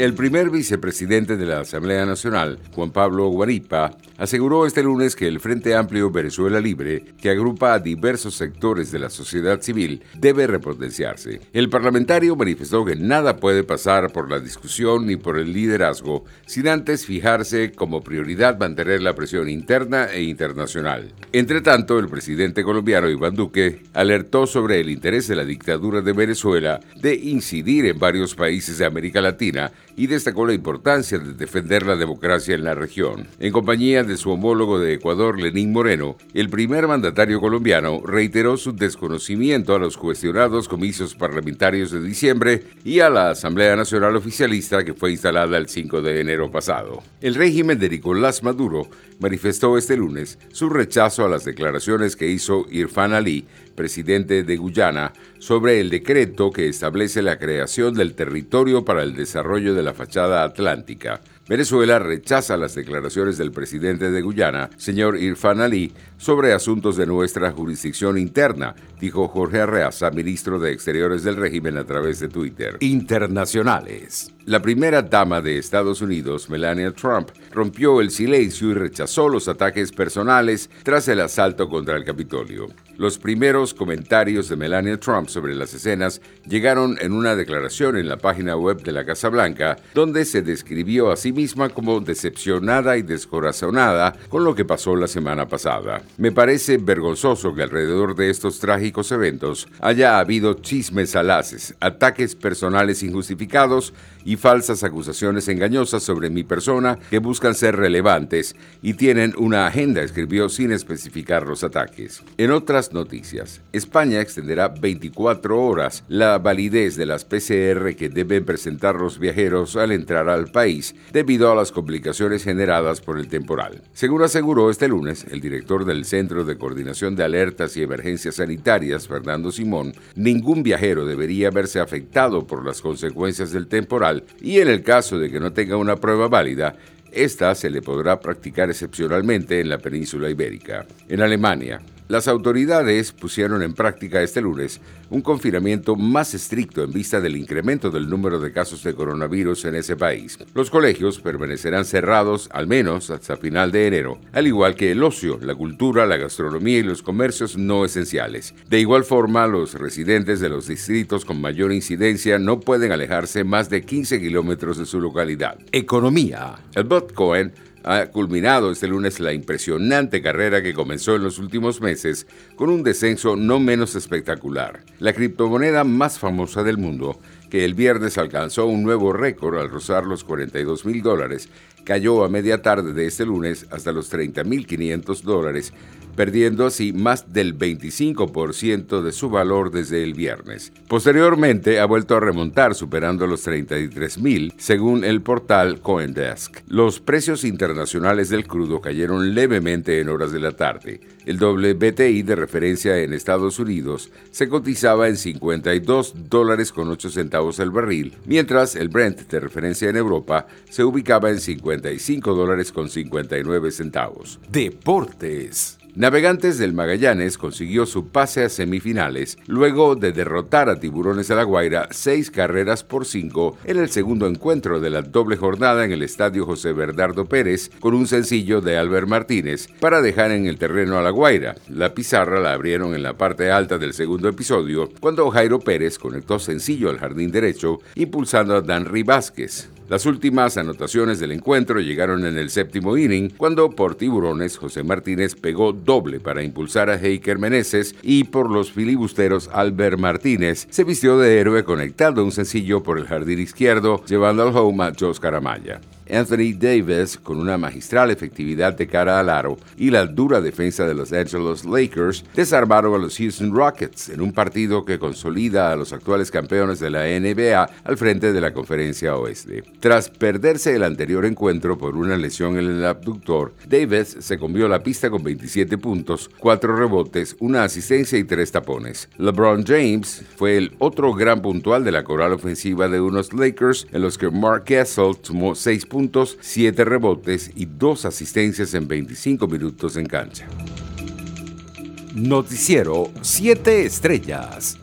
El primer vicepresidente de la Asamblea Nacional, Juan Pablo Guaripa, aseguró este lunes que el Frente Amplio Venezuela Libre, que agrupa a diversos sectores de la sociedad civil, debe repotenciarse. El parlamentario manifestó que nada puede pasar por la discusión ni por el liderazgo sin antes fijarse como prioridad mantener la presión interna e internacional. Entre tanto, el presidente colombiano Iván Duque alertó sobre el interés de la dictadura de Venezuela de incidir en varios países de América Latina y destacó la importancia de defender la democracia en la región. En compañía de su homólogo de Ecuador, Lenín Moreno, el primer mandatario colombiano reiteró su desconocimiento a los cuestionados comicios parlamentarios de diciembre y a la Asamblea Nacional Oficialista que fue instalada el 5 de enero pasado. El régimen de Nicolás Maduro manifestó este lunes su rechazo a las declaraciones que hizo Irfan Ali, presidente de Guyana, sobre el decreto que establece la creación del territorio para el desarrollo de la fachada atlántica. Venezuela rechaza las declaraciones del presidente de Guyana, señor Irfan Ali, sobre asuntos de nuestra jurisdicción interna, dijo Jorge Arreaza, ministro de Exteriores del régimen a través de Twitter. Internacionales. La primera dama de Estados Unidos, Melania Trump, rompió el silencio y rechazó los ataques personales tras el asalto contra el Capitolio. Los primeros comentarios de Melania Trump sobre las escenas llegaron en una declaración en la página web de la Casa Blanca, donde se describió a sí como decepcionada y descorazonada con lo que pasó la semana pasada. Me parece vergonzoso que alrededor de estos trágicos eventos haya habido chismes alaces, ataques personales injustificados y falsas acusaciones engañosas sobre mi persona que buscan ser relevantes y tienen una agenda, escribió sin especificar los ataques. En otras noticias, España extenderá 24 horas la validez de las PCR que deben presentar los viajeros al entrar al país debido a las complicaciones generadas por el temporal. Según aseguró este lunes el director del Centro de Coordinación de Alertas y Emergencias Sanitarias, Fernando Simón, ningún viajero debería verse afectado por las consecuencias del temporal y en el caso de que no tenga una prueba válida, esta se le podrá practicar excepcionalmente en la península ibérica. En Alemania, las autoridades pusieron en práctica este lunes un confinamiento más estricto en vista del incremento del número de casos de coronavirus en ese país. Los colegios permanecerán cerrados al menos hasta final de enero, al igual que el ocio, la cultura, la gastronomía y los comercios no esenciales. De igual forma, los residentes de los distritos con mayor incidencia no pueden alejarse más de 15 kilómetros de su localidad. Economía. El Bitcoin ha culminado este lunes la impresionante carrera que comenzó en los últimos meses con un descenso no menos espectacular. La criptomoneda más famosa del mundo, que el viernes alcanzó un nuevo récord al rozar los 42 mil dólares, cayó a media tarde de este lunes hasta los 30 mil 500 dólares perdiendo así más del 25% de su valor desde el viernes. Posteriormente ha vuelto a remontar superando los 33.000 según el portal Coindesk. Los precios internacionales del crudo cayeron levemente en horas de la tarde. El WTI de referencia en Estados Unidos se cotizaba en 52 dólares con 8 centavos el barril, mientras el Brent de referencia en Europa se ubicaba en 55 dólares con 59 centavos. Deportes. Navegantes del Magallanes consiguió su pase a semifinales luego de derrotar a Tiburones de la Guaira seis carreras por cinco en el segundo encuentro de la doble jornada en el estadio José Bernardo Pérez con un sencillo de Albert Martínez para dejar en el terreno a la Guaira. La pizarra la abrieron en la parte alta del segundo episodio cuando Jairo Pérez conectó sencillo al jardín derecho impulsando a Danry Vázquez. Las últimas anotaciones del encuentro llegaron en el séptimo inning, cuando por tiburones José Martínez pegó doble para impulsar a Heiker Meneses y por los filibusteros Albert Martínez se vistió de héroe conectando un sencillo por el jardín izquierdo, llevando al home a Jos Caramaya. Anthony Davis, con una magistral efectividad de cara al aro y la dura defensa de los Angeles Lakers, desarmaron a los Houston Rockets en un partido que consolida a los actuales campeones de la NBA al frente de la conferencia oeste. Tras perderse el anterior encuentro por una lesión en el abductor, Davis se comió la pista con 27 puntos, 4 rebotes, una asistencia y 3 tapones. LeBron James fue el otro gran puntual de la coral ofensiva de unos Lakers en los que Mark Gasol tomó 6 puntos puntos, 7 rebotes y 2 asistencias en 25 minutos en cancha. Noticiero 7 Estrellas.